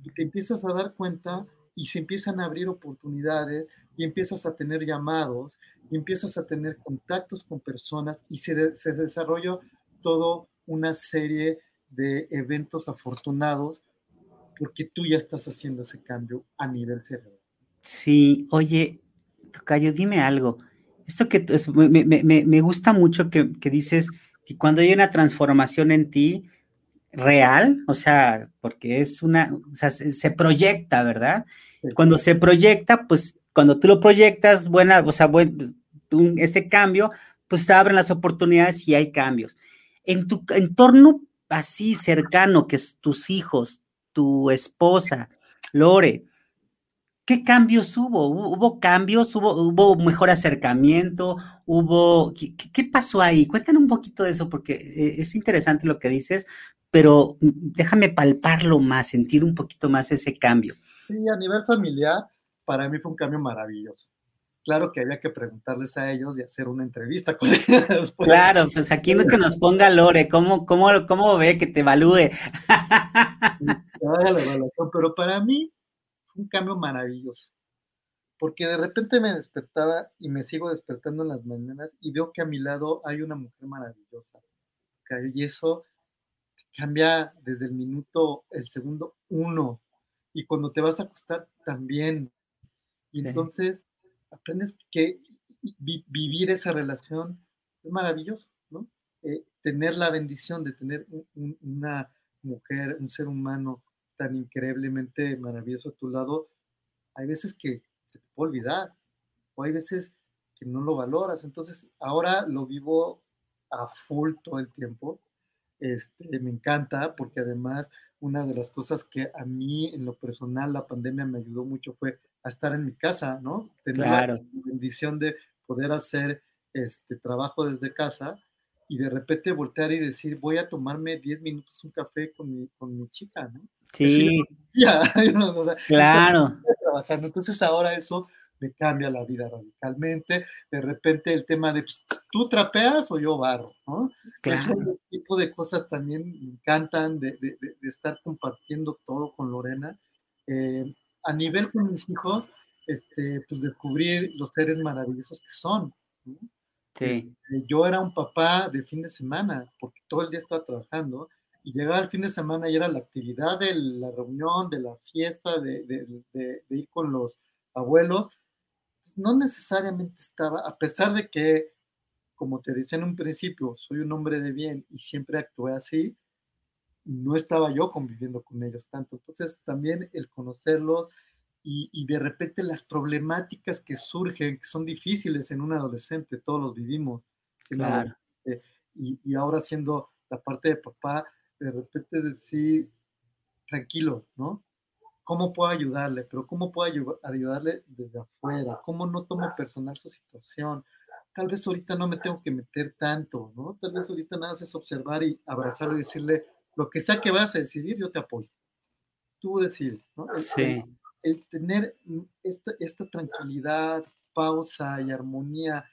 y te empiezas a dar cuenta y se empiezan a abrir oportunidades y empiezas a tener llamados y empiezas a tener contactos con personas y se, se desarrolla toda una serie de eventos afortunados porque tú ya estás haciendo ese cambio a nivel cerebral. Sí, oye, Tocayo, dime algo. Esto que me, me, me gusta mucho que, que, dices que cuando hay una transformación en ti, real, o sea, porque es una, o sea, se, proyecta, ¿verdad? Cuando se proyecta, pues cuando tú lo proyectas, buena, o sea, buen, pues, ese cambio, pues te abren las oportunidades y hay cambios. En tu entorno así cercano, que es tus hijos, tu esposa, Lore, ¿qué cambios hubo? ¿Hubo cambios? ¿Hubo, hubo mejor acercamiento? ¿Hubo... ¿qué, ¿Qué, pasó ahí? Cuéntanos un poquito de eso, porque eh, es interesante lo que dices, pero déjame palparlo más, sentir un poquito más ese cambio. Sí, a nivel familiar, para mí fue un cambio maravilloso. Claro que había que preguntarles a ellos y hacer una entrevista con *laughs* ellos. Claro, pues aquí no que nos ponga Lore, ¿cómo, cómo, cómo ve que te evalúe? Pero para mí fue un cambio maravilloso, porque de repente me despertaba y me sigo despertando en las mañanas y veo que a mi lado hay una mujer maravillosa. Y eso cambia desde el minuto, el segundo uno. Y cuando te vas a acostar también. Y entonces aprendes que vivir esa relación es maravilloso, ¿no? Eh, tener la bendición de tener una mujer, un ser humano tan increíblemente maravilloso a tu lado, hay veces que se te puede olvidar, o hay veces que no lo valoras. Entonces, ahora lo vivo a full todo el tiempo este, me encanta porque además una de las cosas que a mí en lo personal la pandemia me ayudó mucho fue a estar en mi casa, ¿no? Tener la bendición de poder hacer este trabajo desde casa y de repente voltear y decir, voy a tomarme 10 minutos un café con mi, con mi chica, ¿no? Sí. *laughs* claro. Trabajando. Entonces ahora eso me cambia la vida radicalmente. De repente el tema de, pues, ¿tú trapeas o yo barro? ¿no? Claro. Ese tipo de cosas también me encantan de, de, de estar compartiendo todo con Lorena. Eh, a nivel con mis hijos, este, pues descubrir los seres maravillosos que son. Sí. Este, yo era un papá de fin de semana, porque todo el día estaba trabajando, y llegaba el fin de semana y era la actividad de la reunión, de la fiesta, de, de ir con los abuelos, pues, no necesariamente estaba, a pesar de que, como te decía en un principio, soy un hombre de bien y siempre actué así, no estaba yo conviviendo con ellos tanto. Entonces también el conocerlos y, de repente las problemáticas que surgen, que son difíciles en un adolescente, todos los vivimos. Claro. Y, y ahora siendo la parte de papá, de repente decir, tranquilo, ¿no? ¿Cómo puedo ayudarle? Pero ¿cómo puedo ayudarle desde afuera? ¿Cómo no tomo personal su situación? Tal vez ahorita no me tengo que meter tanto, ¿no? Tal vez ahorita nada más es observar y abrazarlo y decirle, lo que sea que vas a decidir, yo te apoyo. Tú decides, ¿no? Sí. el tener esta, esta tranquilidad, pausa y armonía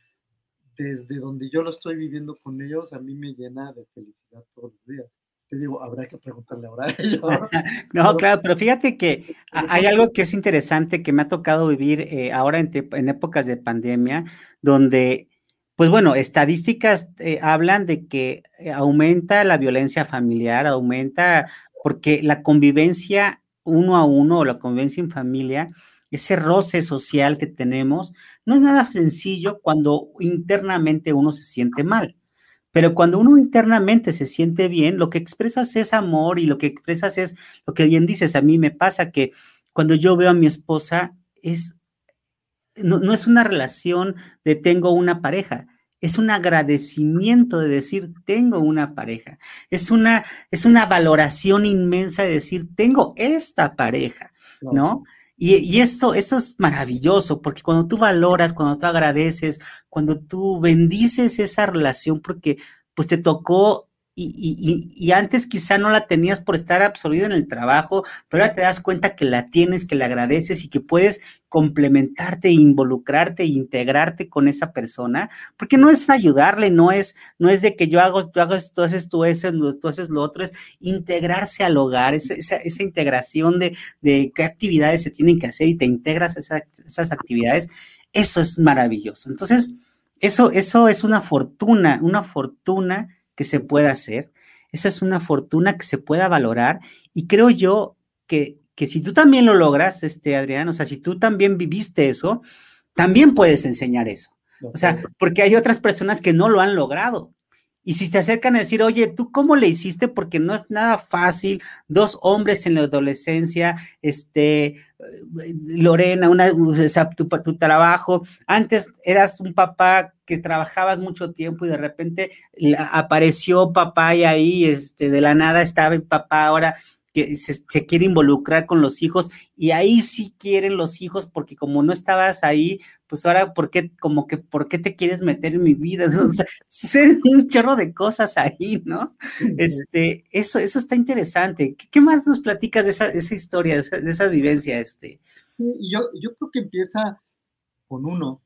desde donde yo lo estoy viviendo con ellos, a mí me llena de felicidad todos los días. Te digo, habrá que preguntarle ahora a ellos. *laughs* no, claro, pero fíjate que hay algo que es interesante que me ha tocado vivir eh, ahora en, en, épocas de pandemia, donde, pues bueno, estadísticas eh, hablan de que eh, aumenta la violencia familiar, aumenta porque la convivencia uno a uno o la convivencia en familia ese roce social que tenemos, no es nada sencillo cuando internamente uno se siente mal. Pero cuando uno internamente se siente bien, lo que expresas es amor y lo que expresas es lo que bien dices. A mí me pasa que cuando yo veo a mi esposa, es, no, no es una relación de tengo una pareja, es un agradecimiento de decir tengo una pareja. Es una, es una valoración inmensa de decir tengo esta pareja, ¿no? Y, esto, esto es maravilloso, porque cuando tú valoras, cuando tú agradeces, cuando tú bendices esa relación, porque pues te tocó y, antes quizá no la tenías por estar absorbido en el trabajo, pero ahora te das cuenta que la tienes, que la agradeces y que puedes complementarte, involucrarte e integrarte con esa persona, porque no es ayudarle, no es, no es de que yo hago, tú hagas, tú haces tú eso, tú haces lo otro, es integrarse al hogar, esa, esa, integración de, de, qué actividades se tienen que hacer y te integras a esas actividades, eso es maravilloso. Entonces, eso, eso es una fortuna, una fortuna que se pueda hacer. Esa es una fortuna que se pueda valorar y creo yo que, que si tú también lo logras, este Adrián, o sea, si tú también viviste eso, también puedes enseñar eso. O sea, porque hay otras personas que no lo han logrado. Y si te acercan a decir, oye, ¿tú cómo le hiciste? Porque no es nada fácil, dos hombres en la adolescencia, este, Lorena, una, tu, tu, trabajo, antes eras un papá que trabajabas mucho tiempo y de repente apareció papá y ahí, este, de la nada estaba el papá, ahora que se, quiere involucrar con los hijos y ahí sí quieren los hijos porque como no estabas ahí, pues ahora, ¿por qué, como que, ¿por qué te quieres meter en mi vida? *laughs* O sea, ser un chorro de cosas ahí, ¿no? Este, eso, eso está interesante. ¿Qué, más nos platicas de esa, esa historia, de esa, vivencia? Este? Yo, yo creo que empieza con uno,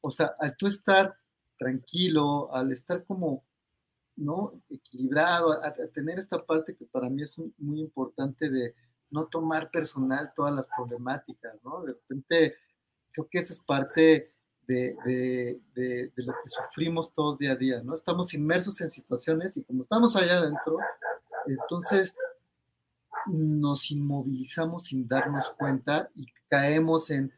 o sea, al tú estar tranquilo, al estar como ¿no? Equilibrado, a, tener esta parte que para mí es muy importante de no tomar personal todas las problemáticas, ¿no? De repente, creo que esa es parte de, lo que sufrimos todos día a día, ¿no? Estamos inmersos en situaciones y como estamos allá adentro, entonces nos inmovilizamos sin darnos cuenta y caemos en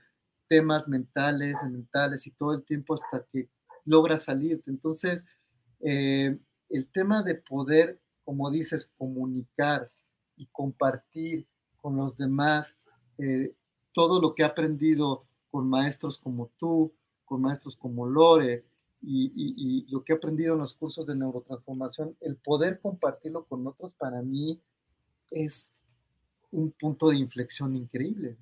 temas mentales, mentales y todo el tiempo hasta que logra salir. Entonces, eh, el tema de poder, como dices, comunicar y compartir con los demás eh, todo lo que he aprendido con maestros como tú, con maestros como Lore y, lo que he aprendido en los cursos de neurotransformación, el poder compartirlo con otros para mí es un punto de inflexión increíble.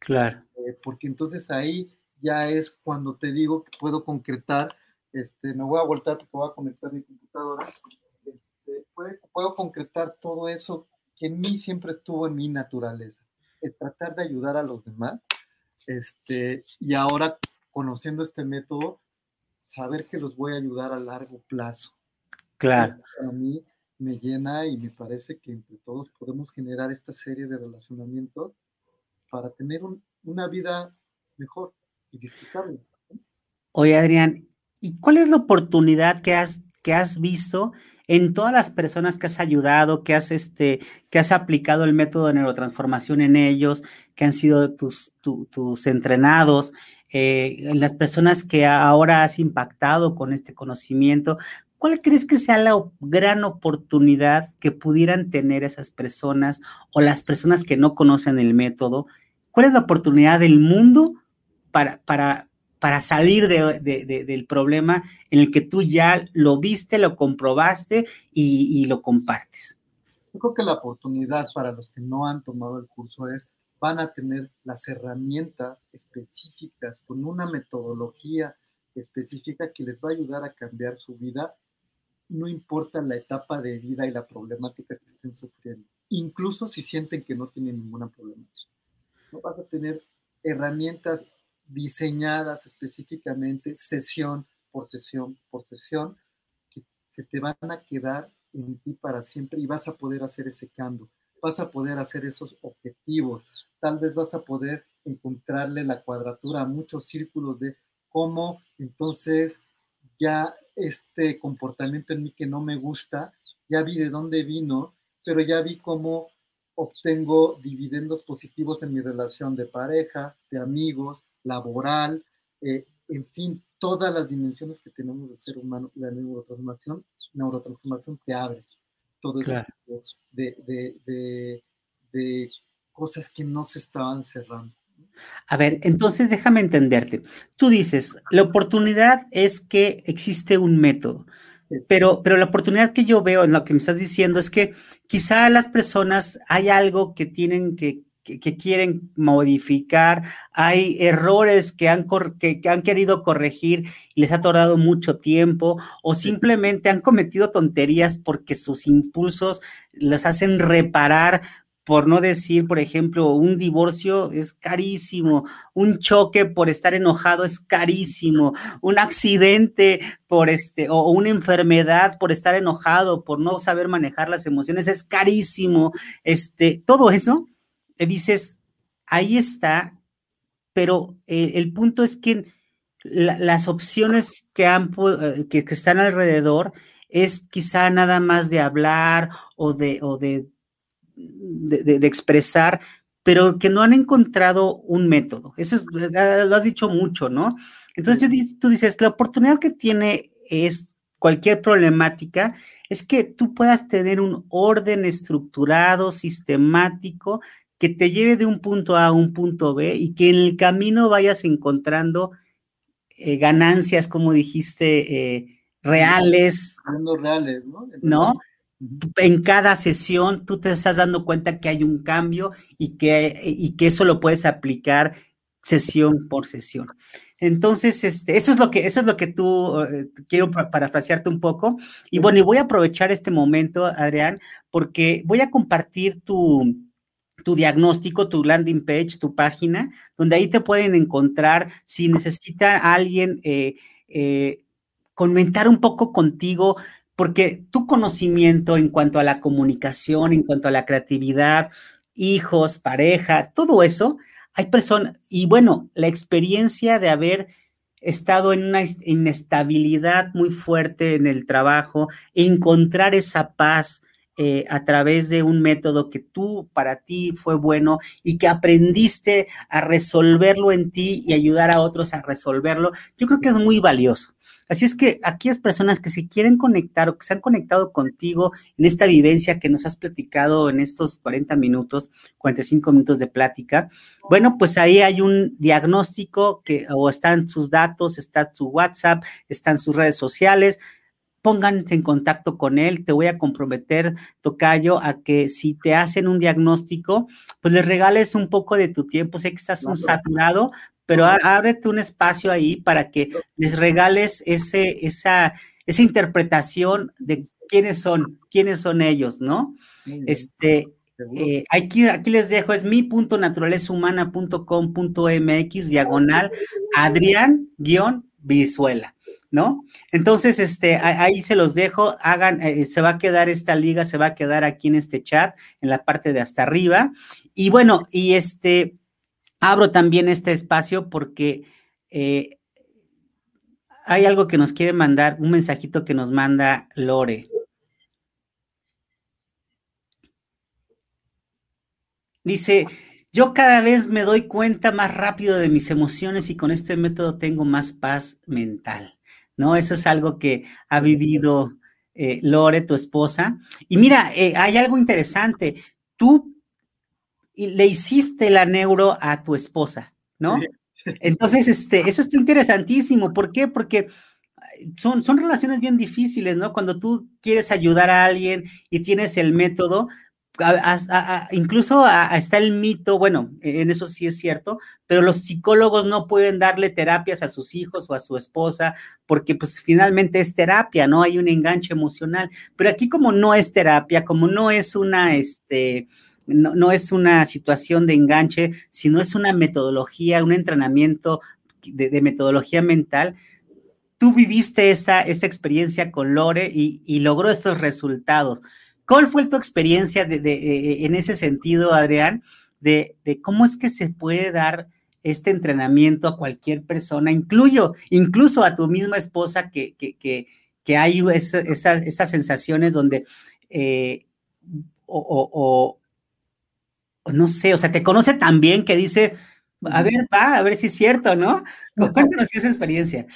Claro. Eh, porque entonces ahí ya es cuando te digo que puedo concretar este, me voy a voltar porque voy a conectar mi computadora. Este, puedo, concretar todo eso que en mí siempre estuvo en mi naturaleza, el tratar de ayudar a los demás. Este, y ahora, conociendo este método, saber que los voy a ayudar a largo plazo. Claro. A mí me llena y me parece que entre todos podemos generar esta serie de relacionamientos para tener una vida mejor y disfrutable. Oye, Adrián, ¿Y cuál es la oportunidad que has, que has visto en todas las personas que has ayudado, que has, este, que has aplicado el método de neurotransformación en ellos, que han sido tus, tus entrenados, eh, las personas que ahora has impactado con este conocimiento? ¿Cuál crees que sea la gran oportunidad que pudieran tener esas personas o las personas que no conocen el método? ¿Cuál es la oportunidad del mundo para, para, para salir del problema en el que tú ya lo viste, lo comprobaste y, lo compartes. Yo creo que la oportunidad para los que no han tomado el curso es, van a tener las herramientas específicas con una metodología específica que les va a ayudar a cambiar su vida, no importa la etapa de vida y la problemática que estén sufriendo, incluso si sienten que no tienen ninguna problemática. no vas a tener herramientas diseñadas específicamente, sesión por sesión por sesión, que se te van a quedar en ti para siempre y vas a poder hacer ese cambio, vas a poder hacer esos objetivos, tal vez vas a poder encontrarle la cuadratura a muchos círculos de cómo entonces ya este comportamiento en mí que no me gusta, ya vi de dónde vino, pero ya vi cómo obtengo dividendos positivos en mi relación de pareja, de amigos, laboral, eh, en fin, todas las dimensiones que tenemos de ser humano, la neurotransformación, neurotransformación te abre todo ese tipo de, de cosas que no se estaban cerrando. A ver, entonces déjame entenderte. Tú dices, la oportunidad es que existe un método, pero, pero la oportunidad que yo veo en lo que me estás diciendo es que quizá las personas hay algo que tienen que, que, quieren modificar, hay errores que han, que, que, han querido corregir y les ha tardado mucho tiempo, o simplemente han cometido tonterías porque sus impulsos les hacen reparar por no decir, por ejemplo, un divorcio es carísimo, un choque por estar enojado es carísimo, un accidente por este o una enfermedad por estar enojado, por no saber manejar las emociones es carísimo. Este, todo eso, le dices, ahí está, pero eh, el punto es que las opciones que, han, eh, que, están alrededor es quizá nada más de hablar o de de, expresar, pero que no han encontrado un método. Eso es, lo has dicho mucho, ¿no? Entonces tú dices, la oportunidad que tiene es cualquier problemática, es que tú puedas tener un orden estructurado, sistemático, que te lleve de un punto A a un punto B y que en el camino vayas encontrando eh, ganancias, como dijiste, eh, reales. reales, ¿no? ¿No? En cada sesión tú te estás dando cuenta que hay un cambio y que, y que eso lo puedes aplicar sesión por sesión. Entonces, este, eso es lo que, eso es lo que tú eh, quiero parafrasearte un poco. Y bueno, y voy a aprovechar este momento, Adrián, porque voy a compartir tu, tu diagnóstico, tu landing page, tu página, donde ahí te pueden encontrar si necesita alguien eh, eh, comentar un poco contigo porque tu conocimiento en cuanto a la comunicación, en cuanto a la creatividad, hijos, pareja, todo eso, hay personas, y bueno, la experiencia de haber estado en una inestabilidad muy fuerte en el trabajo, encontrar esa paz eh, a través de un método que tú, para ti, fue bueno y que aprendiste a resolverlo en ti y ayudar a otros a resolverlo, yo creo que es muy valioso. Así es que aquellas personas que se quieren conectar o que se han conectado contigo en esta vivencia que nos has platicado en estos 40 minutos, 45 minutos de plática, bueno, pues ahí hay un diagnóstico que o están sus datos, está su WhatsApp, están sus redes sociales, pónganse en contacto con él. Te voy a comprometer, Tocayo, a que si te hacen un diagnóstico, pues les regales un poco de tu tiempo. Sé que estás un saturado, pero ábrete un espacio ahí para que les regales ese, esa, esa interpretación de quiénes son, quiénes son ellos, ¿no? Este, eh, aquí, aquí les dejo, es mi.naturalezahumana.com.mx, diagonal, Adrián-Visuela. ¿no? Entonces, este, ahí se los dejo, hagan, eh, se va a quedar esta liga, se va a quedar aquí en este chat, en la parte de hasta arriba. Y bueno, y este, Abro también este espacio porque eh, hay algo que nos quiere mandar, un mensajito que nos manda Lore. Dice, yo cada vez me doy cuenta más rápido de mis emociones y con este método tengo más paz mental, ¿no? Eso es algo que ha vivido eh, Lore, tu esposa. Y mira, eh, hay algo interesante. Tú le hiciste la neuro a tu esposa, ¿no? Entonces, este, eso está interesantísimo. ¿Por qué? Porque son, son relaciones bien difíciles, ¿no? Cuando tú quieres ayudar a alguien y tienes el método, incluso está el mito, bueno, en eso sí es cierto, pero los psicólogos no pueden darle terapias a sus hijos o a su esposa porque pues finalmente es terapia, ¿no? Hay un enganche emocional, pero aquí como no es terapia, como no es una, este, no, es una situación de enganche, sino es una metodología, un entrenamiento de, metodología mental. Tú viviste esta, esta experiencia con Lore y, logró estos resultados. ¿Cuál fue tu experiencia de, en ese sentido, Adrián, de, cómo es que se puede dar este entrenamiento a cualquier persona, incluyo, incluso a tu misma esposa, que, que, hay estas sensaciones donde, eh, o, no sé, o sea, te conoce tan bien que dice, a ver, va, a ver si es cierto, ¿no? *laughs* Cuéntanos esa experiencia.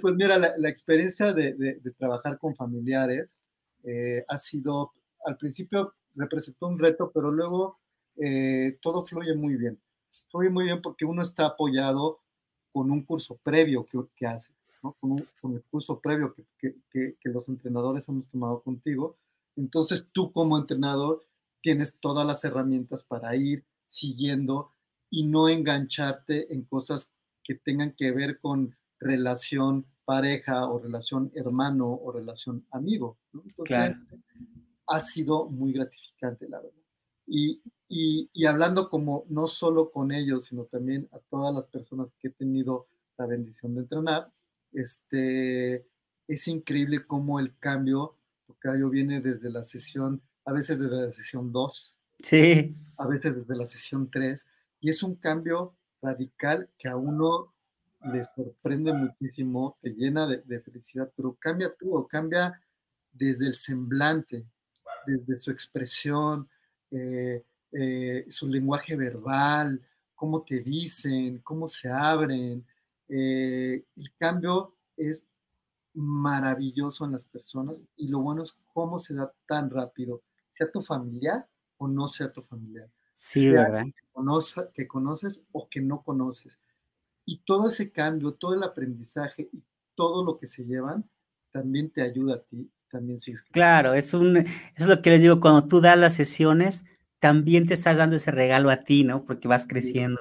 pues mira, la, experiencia de, trabajar con familiares eh, ha sido, al principio representó un reto, pero luego eh, todo fluye muy bien. Fluye muy bien porque uno está apoyado con un curso previo que, que haces, ¿no? Con, el curso previo que, que, que los entrenadores hemos tomado contigo. Entonces tú como entrenador tienes todas las herramientas para ir siguiendo y no engancharte en cosas que tengan que ver con relación pareja o relación hermano o relación amigo. Entonces, ha sido muy gratificante, la verdad. Y, y, hablando como no solo con ellos, sino también a todas las personas que he tenido la bendición de entrenar, este, es increíble cómo el cambio, yo viene desde la sesión a veces desde la sesión 2, sí. a veces desde la sesión 3, y es un cambio radical que a uno le sorprende muchísimo, te llena de, felicidad, pero cambia todo, cambia desde el semblante, desde su expresión, eh, eh, su lenguaje verbal, cómo te dicen, cómo se abren. Eh, el cambio es maravilloso en las personas y lo bueno es cómo se da tan rápido sea tu familiar o no sea tu familiar. Sí, ¿verdad? Que, conoces o que no conoces. Y todo ese cambio, todo el aprendizaje y todo lo que se llevan, también te ayuda a ti, también. Claro, es, un, es lo que les digo, cuando tú das las sesiones, también te estás dando ese regalo a ti, ¿no? Porque vas creciendo.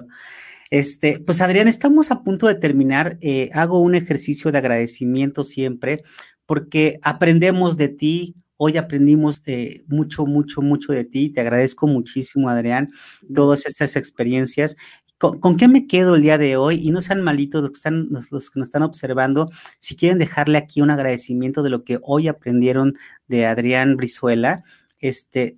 Este, pues Adrián, estamos a punto de terminar. Eh, hago un ejercicio de agradecimiento siempre porque aprendemos de ti, Hoy aprendimos eh, mucho, mucho, mucho de ti. Te agradezco muchísimo, Adrián, todas estas experiencias. ¿Con, qué me quedo el día de hoy? Y no sean malitos los que, están, los, que nos están observando. Si quieren dejarle aquí un agradecimiento de lo que hoy aprendieron de Adrián Brizuela, este,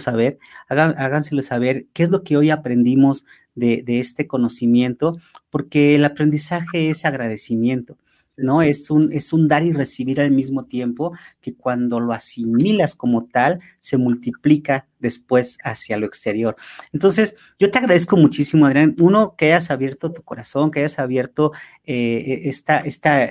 saber, háganselo saber qué es lo que hoy aprendimos de, de este conocimiento, porque el aprendizaje es agradecimiento. ¿No? Es un, es un dar y recibir al mismo tiempo que cuando lo asimilas como tal, se multiplica después hacia lo exterior. Entonces, yo te agradezco muchísimo, Adrián, uno, que hayas abierto tu corazón, que hayas abierto eh, esta, esta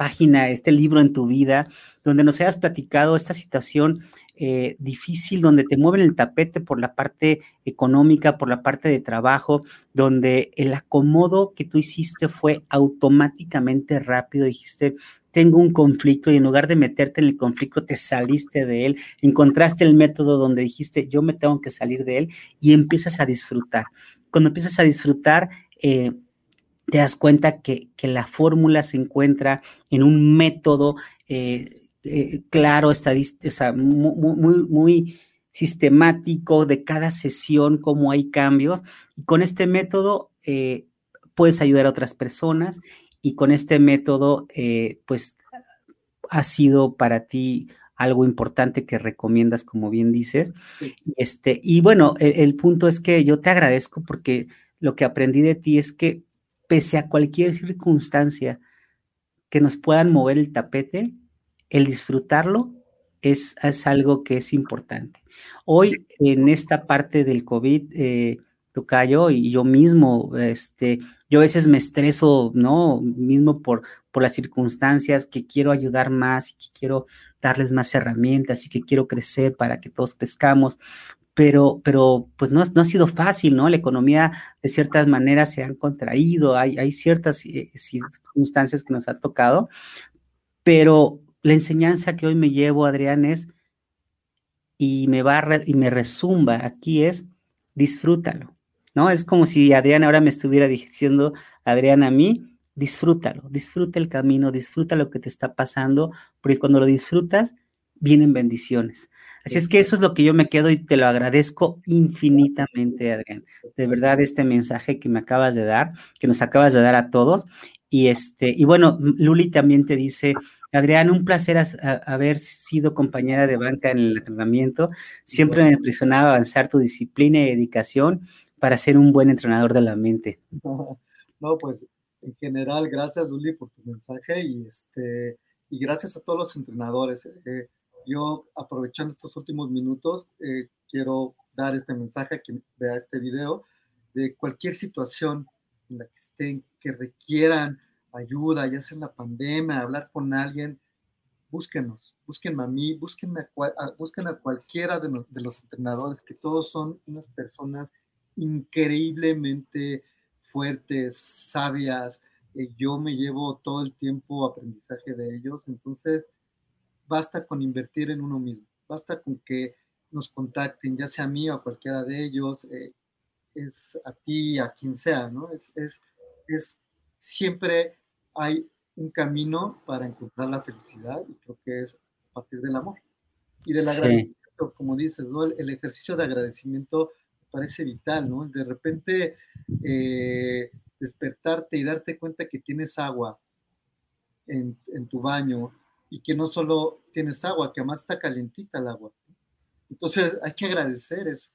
página, este libro en tu vida, donde nos hayas platicado esta situación eh, difícil, donde te mueven el tapete por la parte económica, por la parte de trabajo, donde el acomodo que tú hiciste fue automáticamente rápido, dijiste, tengo un conflicto y en lugar de meterte en el conflicto, te saliste de él, encontraste el método donde dijiste, yo me tengo que salir de él y empiezas a disfrutar. Cuando empiezas a disfrutar, eh, te das cuenta que, la fórmula se encuentra en un método eh, eh, claro, muy, muy, sistemático de cada sesión, cómo hay cambios. Y con este método eh, puedes ayudar a otras personas y con este método, eh, pues, ha sido para ti algo importante que recomiendas, como bien dices. Este, y bueno, el, punto es que yo te agradezco porque lo que aprendí de ti es que pese a cualquier circunstancia que nos puedan mover el tapete, el disfrutarlo es, es, algo que es importante. Hoy, en esta parte del COVID, eh, Tocayo, y yo mismo, este, yo a veces me estreso, ¿no? Mismo por, por las circunstancias, que quiero ayudar más y que quiero darles más herramientas y que quiero crecer para que todos crezcamos. Pero, pero pues no, no ha sido fácil, ¿no? La economía de ciertas maneras se han contraído, hay, hay ciertas eh, circunstancias que nos ha tocado, pero la enseñanza que hoy me llevo, Adrián, es, y me va y me resumba aquí es, disfrútalo, ¿no? Es como si Adrián ahora me estuviera diciendo, Adrián, a mí, disfrútalo, disfruta el camino, disfruta lo que te está pasando, porque cuando lo disfrutas, vienen bendiciones. Así es que eso es lo que yo me quedo y te lo agradezco infinitamente, Adrián. De verdad, este mensaje que me acabas de dar, que nos acabas de dar a todos. Y este, y bueno, Luli también te dice, Adrián, un placer haber sido compañera de banca en el entrenamiento. Siempre me impresionaba avanzar tu disciplina y dedicación para ser un buen entrenador de la mente. No, pues en general, gracias Luli por tu mensaje y este y gracias a todos los entrenadores. Eh, yo, aprovechando estos últimos minutos, eh, quiero dar este mensaje a quien vea este video de cualquier situación en la que estén, que requieran ayuda, ya sea en la pandemia, hablar con alguien, búsquenos, búsquenme a mí, búsquenme a, busquen a cualquiera de, de, los entrenadores, que todos son unas personas increíblemente fuertes, sabias. Eh, yo me llevo todo el tiempo aprendizaje de ellos, entonces basta con invertir en uno mismo, basta con que nos contacten, ya sea a mí o a cualquiera de ellos, eh, es a ti, a quien sea, ¿no? Es, es, es, siempre hay un camino para encontrar la felicidad y creo que es a partir del amor y del agradecimiento, como dices, ¿no? El, el, ejercicio de agradecimiento parece vital, ¿no? De repente eh, despertarte y darte cuenta que tienes agua en, en, tu baño y que no solo tienes agua, que además está calientita el agua. Entonces hay que agradecer eso.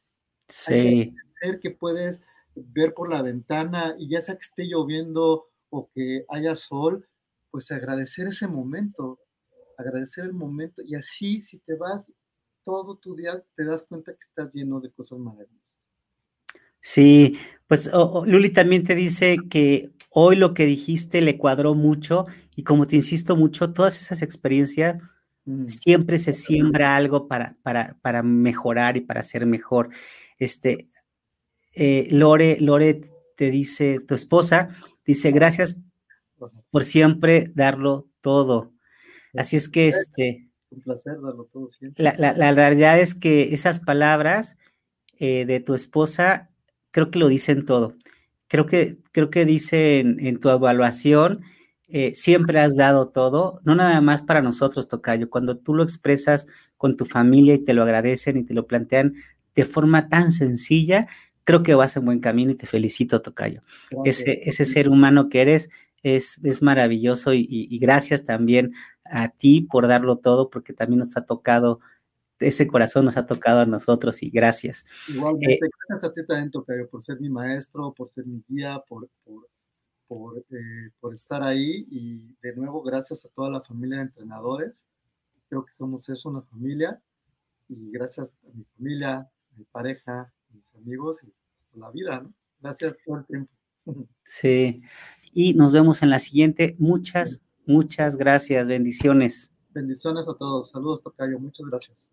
Sí. Hay que agradecer que puedes ver por la ventana y ya sea que esté lloviendo o que haya sol, pues agradecer ese momento, agradecer el momento y así si te vas todo tu día te das cuenta que estás lleno de cosas maravillosas. Sí, pues Luli también te dice que hoy lo que dijiste le cuadró mucho y como te insisto mucho, todas esas experiencias mm. siempre se siembra algo para, para, para, mejorar y para ser mejor. Este, eh, Lore, Lore te dice, tu esposa, dice, gracias por siempre darlo todo. Así es que este... Un placer darlo todo La, la, la, realidad es que esas palabras eh, de tu esposa creo que lo dicen todo. Creo que, creo que dice en, tu evaluación, eh, siempre has dado todo, no nada más para nosotros, Tocayo. Cuando tú lo expresas con tu familia y te lo agradecen y te lo plantean de forma tan sencilla, creo que vas en buen camino y te felicito, Tocayo. Ese, ese ser humano que eres es, es maravilloso y, y, gracias también a ti por darlo todo, porque también nos ha tocado ese corazón nos ha tocado a nosotros y gracias. Igualmente, eh, gracias a ti también, Tocayo, por ser mi maestro, por ser mi guía, por, por, por, eh, por, estar ahí y de nuevo gracias a toda la familia de entrenadores. Creo que somos eso, una familia y gracias a mi familia, a mi pareja, mis amigos y la vida, ¿no? Gracias por el tiempo. *laughs* Sí, y nos vemos en la siguiente. Muchas, muchas gracias. Bendiciones. Bendiciones a todos. Saludos, Tocayo. Muchas gracias.